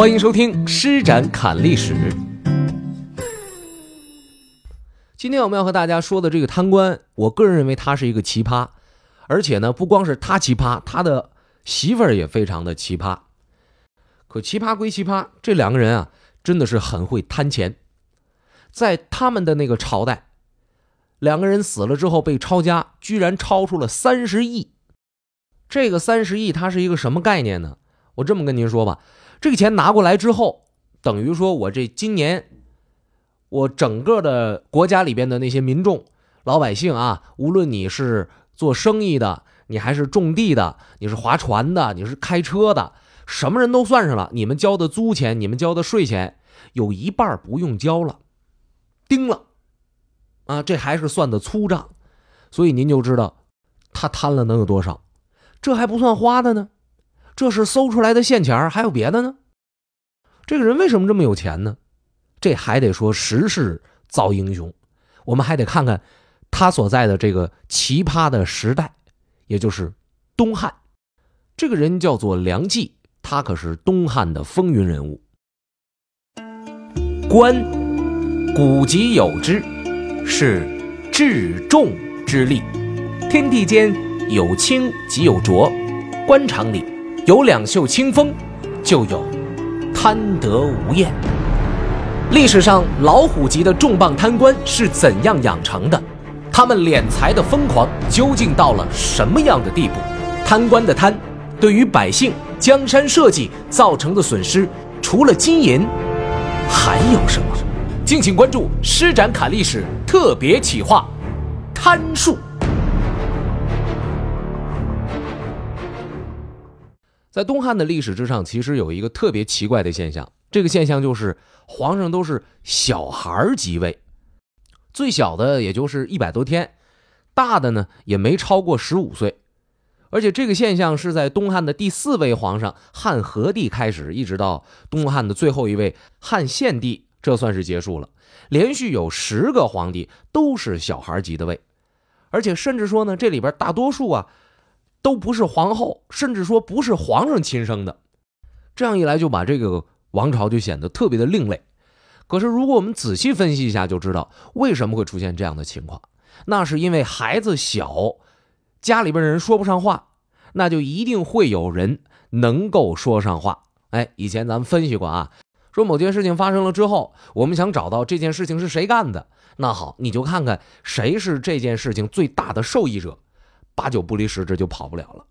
欢迎收听《施展侃历史》。今天我们要和大家说的这个贪官，我个人认为他是一个奇葩，而且呢，不光是他奇葩，他的媳妇儿也非常的奇葩。可奇葩归奇葩，这两个人啊，真的是很会贪钱。在他们的那个朝代，两个人死了之后被抄家，居然超出了三十亿。这个三十亿，它是一个什么概念呢？我这么跟您说吧，这个钱拿过来之后，等于说我这今年，我整个的国家里边的那些民众、老百姓啊，无论你是做生意的，你还是种地的，你是划船的，你是开车的，什么人都算上了，你们交的租钱，你们交的税钱，有一半不用交了，丁了，啊，这还是算的粗账，所以您就知道，他贪了能有多少，这还不算花的呢。这是搜出来的现钱还有别的呢？这个人为什么这么有钱呢？这还得说时势造英雄，我们还得看看他所在的这个奇葩的时代，也就是东汉。这个人叫做梁冀，他可是东汉的风云人物。官，古籍有之，是至重之力。天地间有清即有浊，官场里。有两袖清风，就有贪得无厌。历史上老虎级的重磅贪官是怎样养成的？他们敛财的疯狂究竟到了什么样的地步？贪官的贪，对于百姓、江山社稷造成的损失，除了金银，还有什么？敬请关注《施展侃历史》特别企划：贪术。在东汉的历史之上，其实有一个特别奇怪的现象，这个现象就是皇上都是小孩儿即位，最小的也就是一百多天，大的呢也没超过十五岁，而且这个现象是在东汉的第四位皇上汉和帝开始，一直到东汉的最后一位汉献帝，这算是结束了。连续有十个皇帝都是小孩儿即的位，而且甚至说呢，这里边大多数啊。都不是皇后，甚至说不是皇上亲生的，这样一来就把这个王朝就显得特别的另类。可是如果我们仔细分析一下，就知道为什么会出现这样的情况。那是因为孩子小，家里边人说不上话，那就一定会有人能够说上话。哎，以前咱们分析过啊，说某件事情发生了之后，我们想找到这件事情是谁干的，那好，你就看看谁是这件事情最大的受益者。八九不离十，这就跑不了了。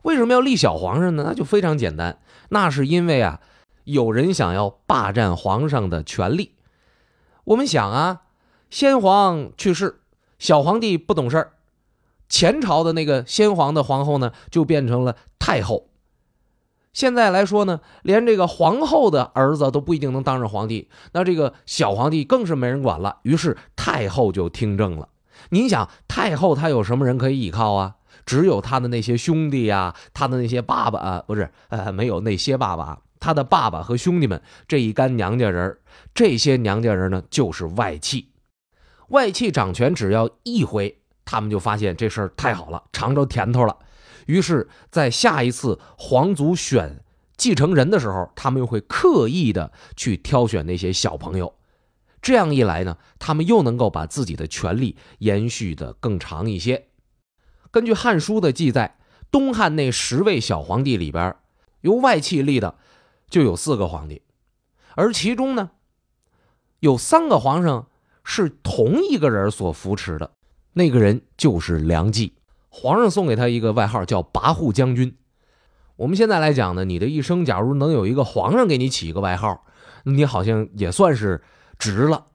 为什么要立小皇上呢？那就非常简单，那是因为啊，有人想要霸占皇上的权利。我们想啊，先皇去世，小皇帝不懂事儿，前朝的那个先皇的皇后呢，就变成了太后。现在来说呢，连这个皇后的儿子都不一定能当上皇帝，那这个小皇帝更是没人管了。于是太后就听政了。您想太后她有什么人可以依靠啊？只有她的那些兄弟呀，她的那些爸爸啊，不是，呃，没有那些爸爸，她的爸爸和兄弟们这一干娘家人，这些娘家人呢就是外戚，外戚掌权只要一回，他们就发现这事儿太好了，尝着甜头了，于是，在下一次皇族选继承人的时候，他们又会刻意的去挑选那些小朋友。这样一来呢，他们又能够把自己的权力延续的更长一些。根据《汉书》的记载，东汉那十位小皇帝里边，由外戚立的就有四个皇帝，而其中呢，有三个皇上是同一个人所扶持的，那个人就是梁冀。皇上送给他一个外号叫跋扈将军。我们现在来讲呢，你的一生假如能有一个皇上给你起一个外号，你好像也算是。值了，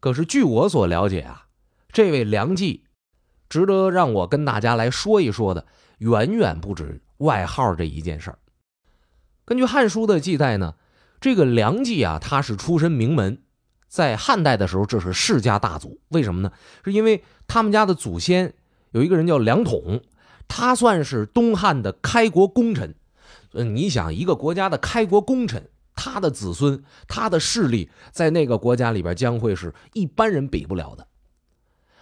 可是据我所了解啊，这位梁冀，值得让我跟大家来说一说的，远远不止外号这一件事儿。根据《汉书》的记载呢，这个梁冀啊，他是出身名门，在汉代的时候，这是世家大族。为什么呢？是因为他们家的祖先有一个人叫梁统，他算是东汉的开国功臣。嗯，你想一个国家的开国功臣。他的子孙，他的势力在那个国家里边将会是一般人比不了的。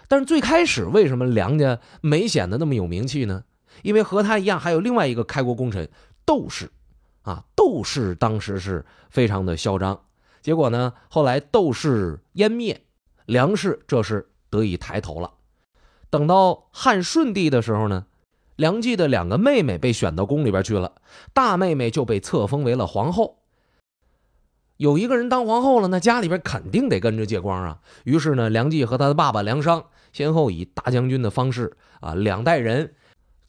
但是最开始为什么梁家没显得那么有名气呢？因为和他一样还有另外一个开国功臣窦氏，啊，窦氏当时是非常的嚣张。结果呢，后来窦氏湮灭，梁氏这是得以抬头了。等到汉顺帝的时候呢，梁冀的两个妹妹被选到宫里边去了，大妹妹就被册封为了皇后。有一个人当皇后了，那家里边肯定得跟着借光啊。于是呢，梁冀和他的爸爸梁商先后以大将军的方式啊，两代人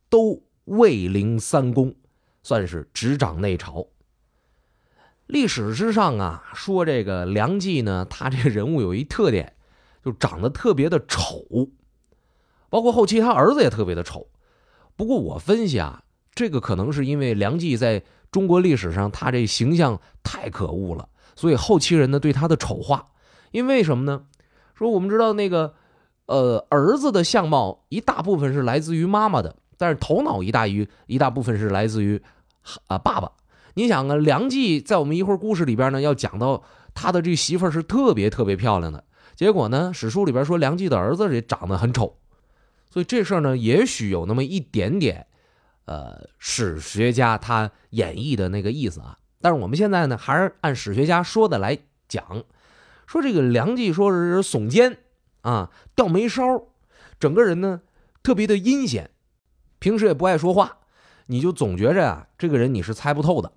都位临三公，算是执掌内朝。历史之上啊，说这个梁冀呢，他这个人物有一特点，就长得特别的丑，包括后期他儿子也特别的丑。不过我分析啊，这个可能是因为梁冀在中国历史上他这形象太可恶了。所以后期人呢对他的丑化，因为什么呢？说我们知道那个，呃，儿子的相貌一大部分是来自于妈妈的，但是头脑一大于一大部分是来自于啊爸爸。你想啊，梁冀在我们一会儿故事里边呢要讲到他的这媳妇儿是特别特别漂亮的，结果呢史书里边说梁冀的儿子也长得很丑，所以这事儿呢也许有那么一点点，呃，史学家他演绎的那个意思啊。但是我们现在呢，还是按史学家说的来讲，说这个梁冀说是耸肩啊，掉眉梢，整个人呢特别的阴险，平时也不爱说话，你就总觉着啊，这个人你是猜不透的。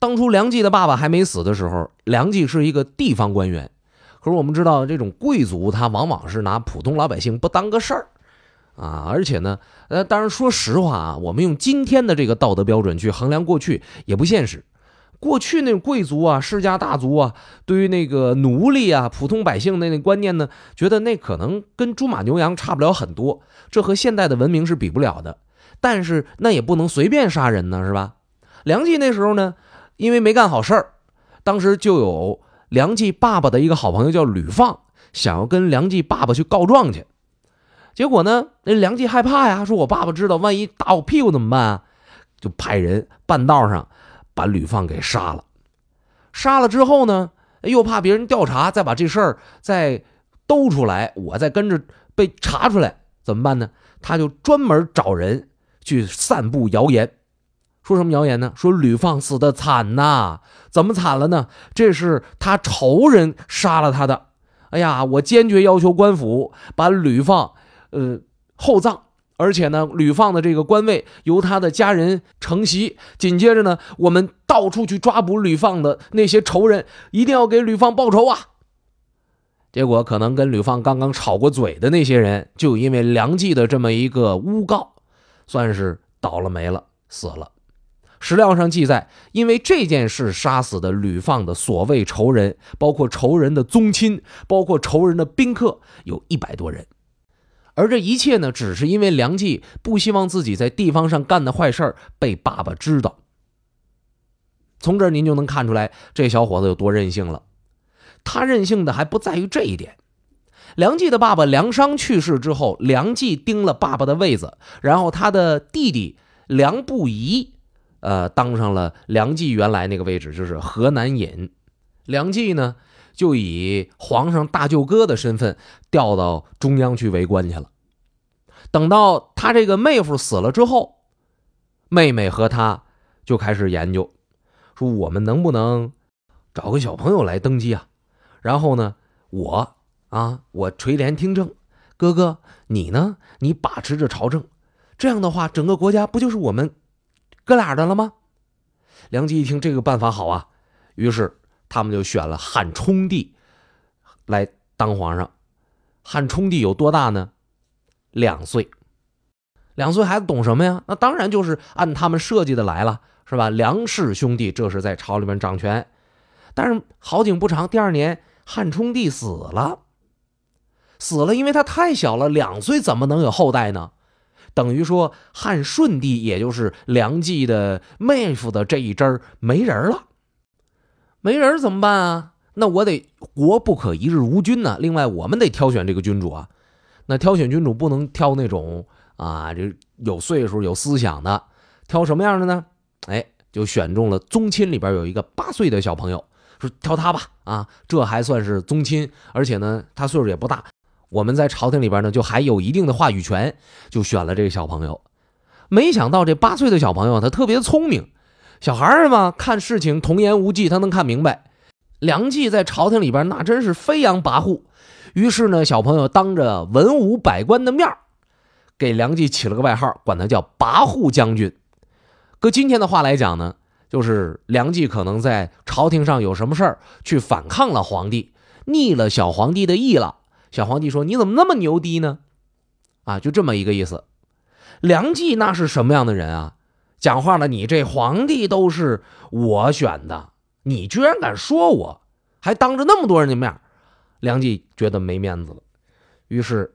当初梁冀的爸爸还没死的时候，梁冀是一个地方官员，可是我们知道这种贵族他往往是拿普通老百姓不当个事儿啊，而且呢，呃，当然说实话啊，我们用今天的这个道德标准去衡量过去也不现实。过去那种贵族啊、世家大族啊，对于那个奴隶啊、普通百姓的那观念呢，觉得那可能跟猪马牛羊差不了很多，这和现代的文明是比不了的。但是那也不能随便杀人呢，是吧？梁冀那时候呢，因为没干好事儿，当时就有梁冀爸爸的一个好朋友叫吕放，想要跟梁冀爸爸去告状去。结果呢，那梁冀害怕呀，说我爸爸知道，万一打我屁股怎么办啊？就派人半道上。把吕放给杀了，杀了之后呢，又怕别人调查，再把这事儿再兜出来，我再跟着被查出来怎么办呢？他就专门找人去散布谣言，说什么谣言呢？说吕放死的惨呐，怎么惨了呢？这是他仇人杀了他的。哎呀，我坚决要求官府把吕放，呃，厚葬。而且呢，吕放的这个官位由他的家人承袭。紧接着呢，我们到处去抓捕吕放的那些仇人，一定要给吕放报仇啊！结果可能跟吕放刚刚吵过嘴的那些人，就因为梁冀的这么一个诬告，算是倒了霉了，死了。史料上记载，因为这件事杀死的吕放的所谓仇人，包括仇人的宗亲，包括仇人的宾客，有一百多人。而这一切呢，只是因为梁冀不希望自己在地方上干的坏事被爸爸知道。从这儿您就能看出来，这小伙子有多任性了。他任性的还不在于这一点。梁冀的爸爸梁商去世之后，梁冀盯了爸爸的位子，然后他的弟弟梁不疑，呃，当上了梁冀原来那个位置，就是河南尹。梁冀呢？就以皇上大舅哥的身份调到中央去为官去了。等到他这个妹夫死了之后，妹妹和他就开始研究，说我们能不能找个小朋友来登基啊？然后呢，我啊，我垂帘听政，哥哥你呢，你把持着朝政，这样的话，整个国家不就是我们哥俩的了吗？梁冀一听这个办法好啊，于是。他们就选了汉冲帝来当皇上。汉冲帝有多大呢？两岁。两岁孩子懂什么呀？那当然就是按他们设计的来了，是吧？梁氏兄弟这是在朝里面掌权。但是好景不长，第二年汉冲帝死了。死了，因为他太小了，两岁怎么能有后代呢？等于说汉顺帝，也就是梁冀的妹夫的这一支没人了。没人怎么办啊？那我得国不可一日无君呢。另外，我们得挑选这个君主啊。那挑选君主不能挑那种啊，这有岁数、有思想的。挑什么样的呢？哎，就选中了宗亲里边有一个八岁的小朋友，说挑他吧。啊，这还算是宗亲，而且呢，他岁数也不大。我们在朝廷里边呢，就还有一定的话语权，就选了这个小朋友。没想到这八岁的小朋友他特别聪明。小孩儿嘛，看事情童言无忌，他能看明白。梁冀在朝廷里边那真是飞扬跋扈，于是呢，小朋友当着文武百官的面给梁冀起了个外号，管他叫跋扈将军。搁今天的话来讲呢，就是梁冀可能在朝廷上有什么事儿，去反抗了皇帝，逆了小皇帝的意了。小皇帝说：“你怎么那么牛逼呢？”啊，就这么一个意思。梁冀那是什么样的人啊？讲话了，你这皇帝都是我选的。你居然敢说我，还当着那么多人的面，梁冀觉得没面子了，于是，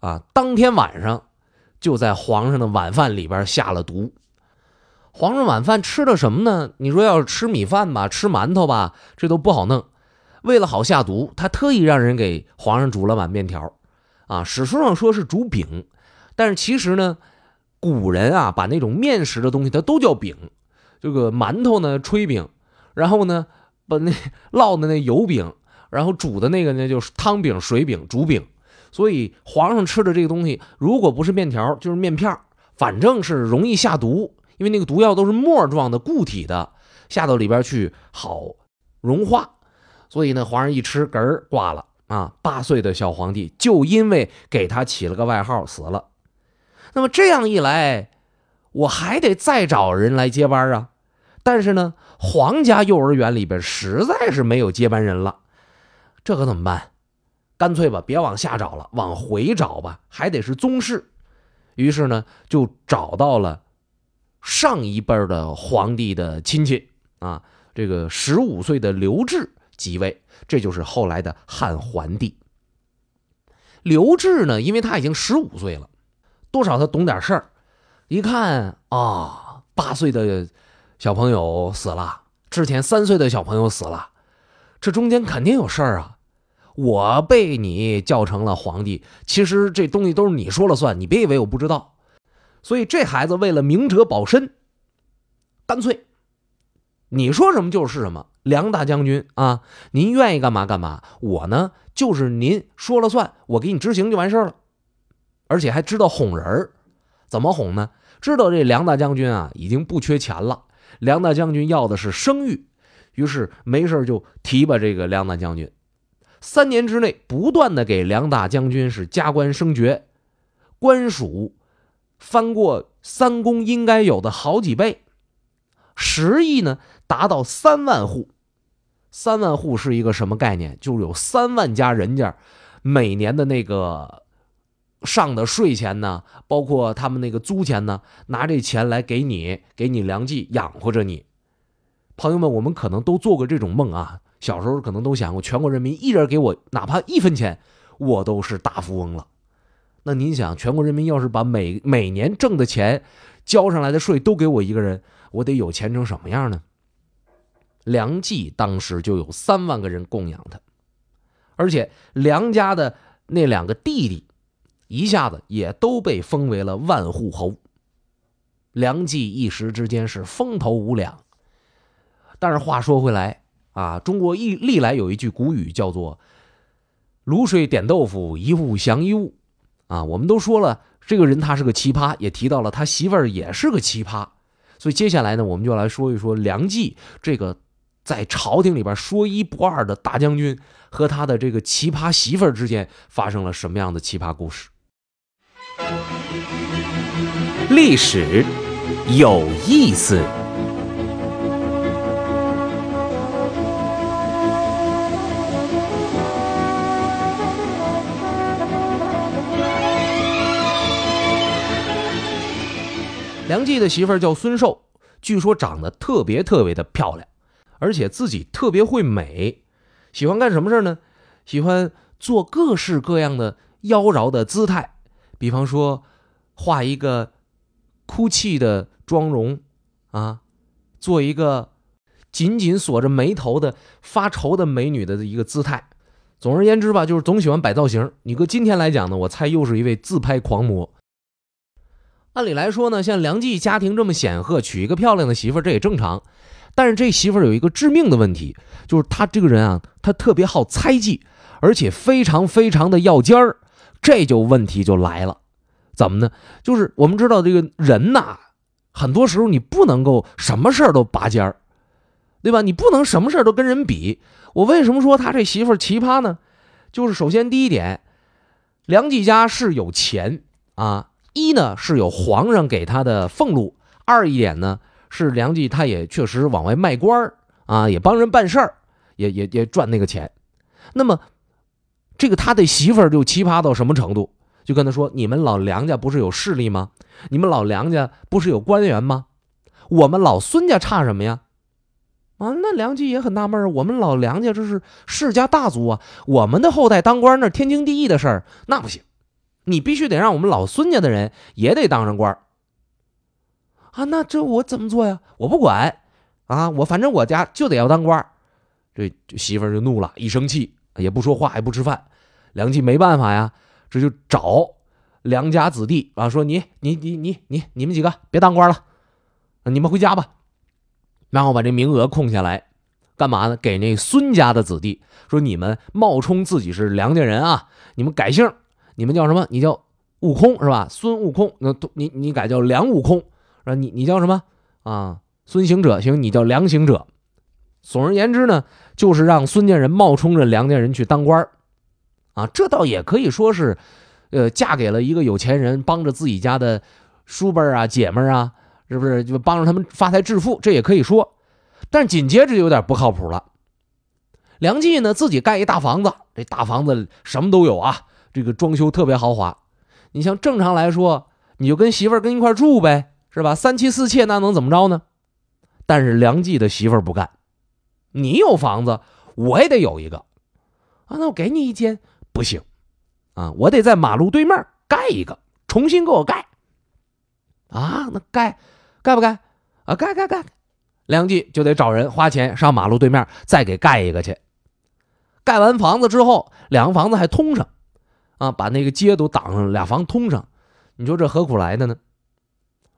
啊，当天晚上就在皇上的晚饭里边下了毒。皇上晚饭吃的什么呢？你说要是吃米饭吧，吃馒头吧，这都不好弄。为了好下毒，他特意让人给皇上煮了碗面条。啊，史书上说是煮饼，但是其实呢，古人啊把那种面食的东西，它都叫饼。这个馒头呢，炊饼。然后呢，把那 烙的那油饼，然后煮的那个呢，就是汤饼、水饼、煮饼。所以皇上吃的这个东西，如果不是面条，就是面片反正是容易下毒，因为那个毒药都是沫状的固体的，下到里边去好融化。所以呢，皇上一吃，嗝儿挂了啊！八岁的小皇帝就因为给他起了个外号死了。那么这样一来，我还得再找人来接班啊。但是呢。皇家幼儿园里边实在是没有接班人了，这可怎么办？干脆吧，别往下找了，往回找吧，还得是宗室。于是呢，就找到了上一辈的皇帝的亲戚啊，这个十五岁的刘志即位，这就是后来的汉桓帝。刘志呢，因为他已经十五岁了，多少他懂点事儿，一看啊，八岁的。小朋友死了，之前三岁的小朋友死了，这中间肯定有事儿啊！我被你叫成了皇帝，其实这东西都是你说了算，你别以为我不知道。所以这孩子为了明哲保身，干脆你说什么就是什么。梁大将军啊，您愿意干嘛干嘛，我呢就是您说了算，我给你执行就完事儿了。而且还知道哄人儿，怎么哄呢？知道这梁大将军啊已经不缺钱了。梁大将军要的是声誉，于是没事就提拔这个梁大将军。三年之内，不断的给梁大将军是加官升爵，官署翻过三公应该有的好几倍，实亿呢达到三万户。三万户是一个什么概念？就有三万家人家，每年的那个。上的税钱呢，包括他们那个租钱呢，拿这钱来给你，给你粮记养活着你。朋友们，我们可能都做过这种梦啊，小时候可能都想过，全国人民一人给我哪怕一分钱，我都是大富翁了。那您想，全国人民要是把每每年挣的钱，交上来的税都给我一个人，我得有钱成什么样呢？梁冀当时就有三万个人供养他，而且梁家的那两个弟弟。一下子也都被封为了万户侯。梁冀一时之间是风头无两。但是话说回来啊，中国一历来有一句古语叫做“卤水点豆腐，一物降一物”。啊，我们都说了，这个人他是个奇葩，也提到了他媳妇儿也是个奇葩。所以接下来呢，我们就来说一说梁冀这个在朝廷里边说一不二的大将军和他的这个奇葩媳妇儿之间发生了什么样的奇葩故事。历史有意思。梁冀的媳妇儿叫孙寿，据说长得特别特别的漂亮，而且自己特别会美，喜欢干什么事呢？喜欢做各式各样的妖娆的姿态，比方说画一个。哭泣的妆容，啊，做一个紧紧锁着眉头的发愁的美女的一个姿态。总而言之吧，就是总喜欢摆造型。你搁今天来讲呢，我猜又是一位自拍狂魔。按理来说呢，像梁冀家庭这么显赫，娶一个漂亮的媳妇儿这也正常。但是这媳妇儿有一个致命的问题，就是他这个人啊，他特别好猜忌，而且非常非常的要尖儿，这就问题就来了。怎么呢？就是我们知道这个人呐，很多时候你不能够什么事儿都拔尖儿，对吧？你不能什么事儿都跟人比。我为什么说他这媳妇儿奇葩呢？就是首先第一点，梁冀家是有钱啊，一呢是有皇上给他的俸禄，二一点呢是梁冀他也确实往外卖官啊，也帮人办事儿，也也也赚那个钱。那么这个他的媳妇儿就奇葩到什么程度？就跟他说：“你们老梁家不是有势力吗？你们老梁家不是有官员吗？我们老孙家差什么呀？”啊，那梁冀也很纳闷儿，我们老梁家这是世家大族啊，我们的后代当官那天经地义的事儿，那不行，你必须得让我们老孙家的人也得当上官啊，那这我怎么做呀？我不管啊，我反正我家就得要当官这媳妇儿就怒了，一生气也不说话，也不吃饭。梁冀没办法呀。这就找梁家子弟啊，说你你你你你你们几个别当官了，你们回家吧，然后把这名额空下来，干嘛呢？给那孙家的子弟说，你们冒充自己是梁家人啊，你们改姓，你们叫什么？你叫悟空是吧？孙悟空，那都你你改叫梁悟空，说你你叫什么啊？孙行者行，你叫梁行者。总而言之呢，就是让孙家人冒充着梁家人去当官啊，这倒也可以说是，呃，嫁给了一个有钱人，帮着自己家的叔辈啊、姐们啊，是不是就帮着他们发财致富？这也可以说，但紧接着有点不靠谱了。梁冀呢，自己盖一大房子，这大房子什么都有啊，这个装修特别豪华。你像正常来说，你就跟媳妇儿跟一块住呗，是吧？三妻四妾那能怎么着呢？但是梁冀的媳妇儿不干，你有房子，我也得有一个啊，那我给你一间。不行，啊，我得在马路对面盖一个，重新给我盖。啊，那盖，盖不盖？啊，盖盖盖。梁冀就得找人花钱上马路对面再给盖一个去。盖完房子之后，两个房子还通上，啊，把那个街都挡上，俩房通上。你说这何苦来的呢？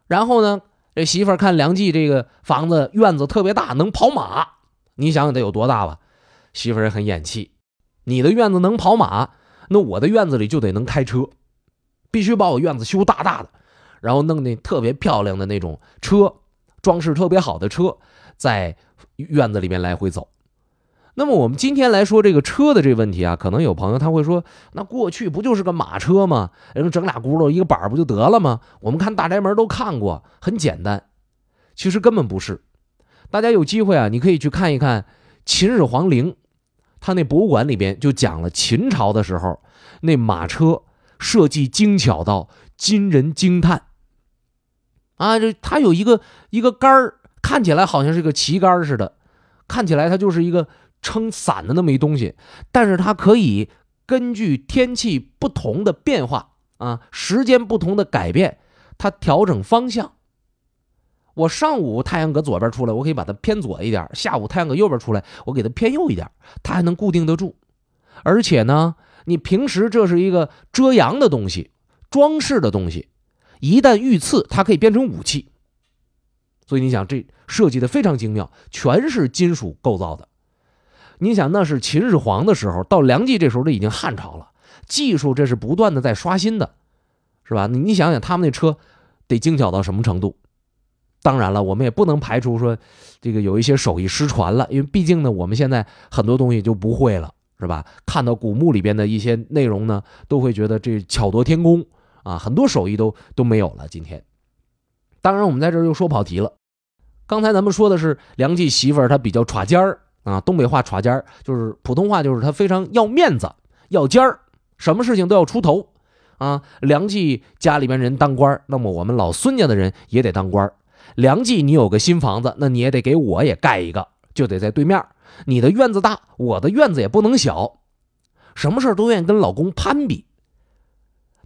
然后呢，这媳妇看梁冀这个房子院子特别大，能跑马。你想想得有多大吧？媳妇也很眼气。你的院子能跑马，那我的院子里就得能开车，必须把我院子修大大的，然后弄那特别漂亮的那种车，装饰特别好的车，在院子里面来回走。那么我们今天来说这个车的这个问题啊，可能有朋友他会说，那过去不就是个马车吗？人整俩轱辘一个板不就得了吗？我们看大宅门都看过，很简单。其实根本不是。大家有机会啊，你可以去看一看秦始皇陵。他那博物馆里边就讲了秦朝的时候，那马车设计精巧到惊人惊叹。啊，这它有一个一个杆儿，看起来好像是个旗杆似的，看起来它就是一个撑伞的那么一东西，但是它可以根据天气不同的变化啊，时间不同的改变，它调整方向。我上午太阳搁左边出来，我可以把它偏左一点；下午太阳搁右边出来，我给它偏右一点，它还能固定得住。而且呢，你平时这是一个遮阳的东西、装饰的东西，一旦遇刺，它可以变成武器。所以你想，这设计的非常精妙，全是金属构造的。你想，那是秦始皇的时候，到梁冀这时候，这已经汉朝了，技术这是不断的在刷新的，是吧？你你想想，他们那车得精巧到什么程度？当然了，我们也不能排除说，这个有一些手艺失传了，因为毕竟呢，我们现在很多东西就不会了，是吧？看到古墓里边的一些内容呢，都会觉得这巧夺天工啊，很多手艺都都没有了。今天，当然我们在这又说跑题了。刚才咱们说的是梁冀媳妇儿，她比较耍尖儿啊，东北话耍尖儿就是普通话就是他非常要面子、要尖儿，什么事情都要出头啊。梁冀家里边人当官那么我们老孙家的人也得当官梁冀，你有个新房子，那你也得给我也盖一个，就得在对面。你的院子大，我的院子也不能小，什么事都愿意跟老公攀比。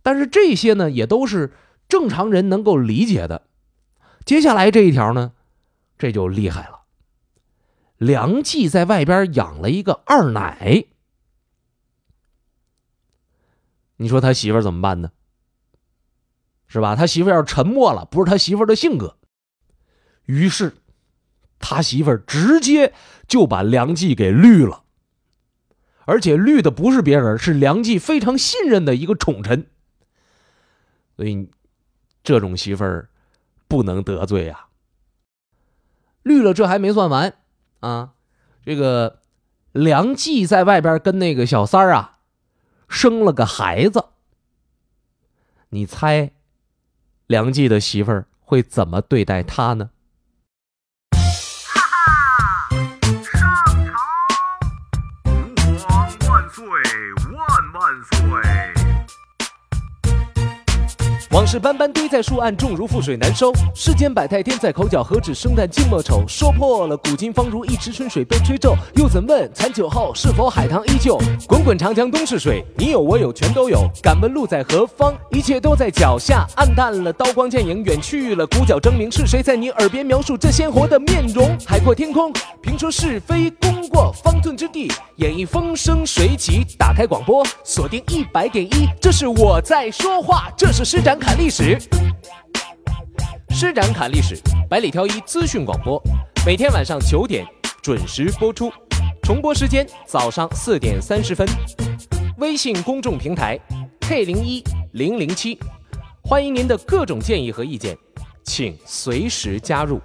但是这些呢，也都是正常人能够理解的。接下来这一条呢，这就厉害了。梁冀在外边养了一个二奶，你说他媳妇怎么办呢？是吧？他媳妇要是沉默了，不是他媳妇的性格。于是，他媳妇直接就把梁冀给绿了，而且绿的不是别人，是梁冀非常信任的一个宠臣。所以，这种媳妇儿不能得罪啊。绿了，这还没算完啊！这个梁冀在外边跟那个小三儿啊，生了个孩子。你猜，梁冀的媳妇儿会怎么对待他呢？往事斑斑堆在树岸，重如覆水难收。世间百态，天在口角，何止生旦净末丑？说破了，古今方如一池春水被吹皱。又怎问残酒后，是否海棠依旧？滚滚长江东逝水，你有我有全都有。敢问路在何方？一切都在脚下。暗淡了，刀光剑影远去了，鼓角争鸣，是谁在你耳边描述这鲜活的面容？海阔天空，评说是非，功过方寸之地，演绎风生水起。打开广播，锁定一百点一，这是我在说话，这是施展。侃历史，施展侃历史，百里挑一资讯广播，每天晚上九点准时播出，重播时间早上四点三十分。微信公众平台 K 零一零零七，欢迎您的各种建议和意见，请随时加入。